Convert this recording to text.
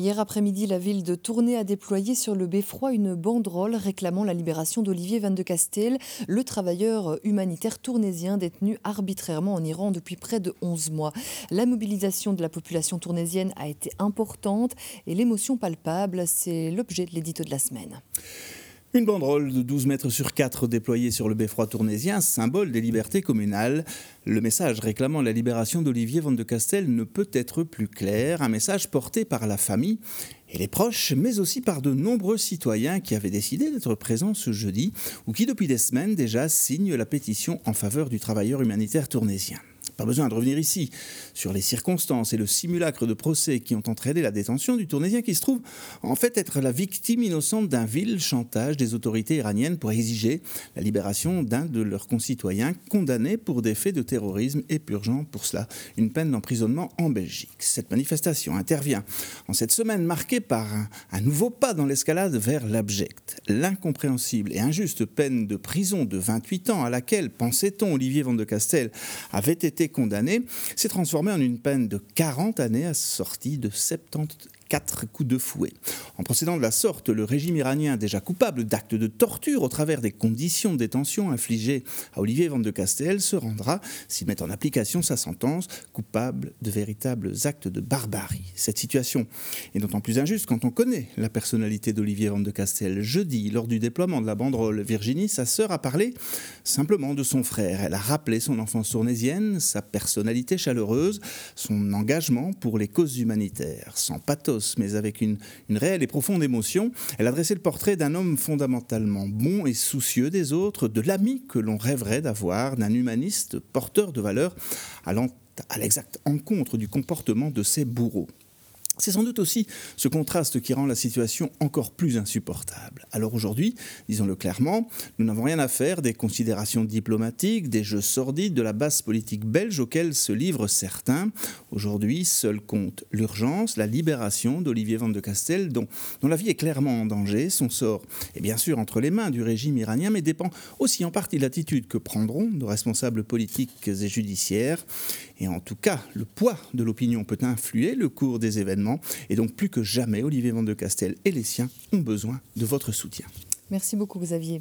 Hier après-midi, la ville de Tournai a déployé sur le beffroi une banderole réclamant la libération d'Olivier Van de Castel, le travailleur humanitaire tournaisien détenu arbitrairement en Iran depuis près de 11 mois. La mobilisation de la population tournaisienne a été importante et l'émotion palpable, c'est l'objet de l'édito de la semaine. Une banderole de 12 mètres sur 4 déployée sur le beffroi tournaisien, symbole des libertés communales. Le message réclamant la libération d'Olivier Van de Castel ne peut être plus clair. Un message porté par la famille et les proches, mais aussi par de nombreux citoyens qui avaient décidé d'être présents ce jeudi ou qui, depuis des semaines déjà, signent la pétition en faveur du travailleur humanitaire tournésien. Pas besoin de revenir ici sur les circonstances et le simulacre de procès qui ont entraîné la détention du Tournésien qui se trouve en fait être la victime innocente d'un vil chantage des autorités iraniennes pour exiger la libération d'un de leurs concitoyens condamné pour des faits de terrorisme et purgeant pour cela une peine d'emprisonnement en Belgique. Cette manifestation intervient en cette semaine marquée par un, un nouveau pas dans l'escalade vers l'abject, l'incompréhensible et injuste peine de prison de 28 ans à laquelle, pensait-on, Olivier Van de Castel avait été condamné s'est transformé en une peine de 40 années assortie de 70 quatre coups de fouet. En procédant de la sorte, le régime iranien, déjà coupable d'actes de torture au travers des conditions de détention infligées à Olivier Van de Castel, se rendra, s'il met en application sa sentence, coupable de véritables actes de barbarie. Cette situation est d'autant plus injuste quand on connaît la personnalité d'Olivier Van de Castel. Jeudi, lors du déploiement de la banderole Virginie, sa sœur a parlé simplement de son frère. Elle a rappelé son enfance tournésienne, sa personnalité chaleureuse, son engagement pour les causes humanitaires. Sans pathos, mais avec une, réelle et profonde émotion, elle a dressé le portrait d'un homme fondamentalement bon et soucieux des autres, de l'ami que l'on rêverait d'avoir, d'un humaniste porteur de valeurs allant à l'exact encontre du comportement de ses bourreaux. C'est sans doute aussi ce contraste qui rend la situation encore plus insupportable. Alors aujourd'hui, disons-le clairement, nous n'avons rien à faire des considérations diplomatiques, des jeux sordides de la basse politique belge auxquels se livrent certains. Aujourd'hui, seul compte l'urgence, la libération d'Olivier Van de Castel, dont, dont la vie est clairement en danger. Son sort est bien sûr entre les mains du régime iranien, mais dépend aussi en partie de l'attitude que prendront nos responsables politiques et judiciaires. Et en tout cas, le poids de l'opinion peut influer le cours des événements et donc plus que jamais, Olivier Van de Castel et les siens ont besoin de votre soutien. Merci beaucoup Xavier.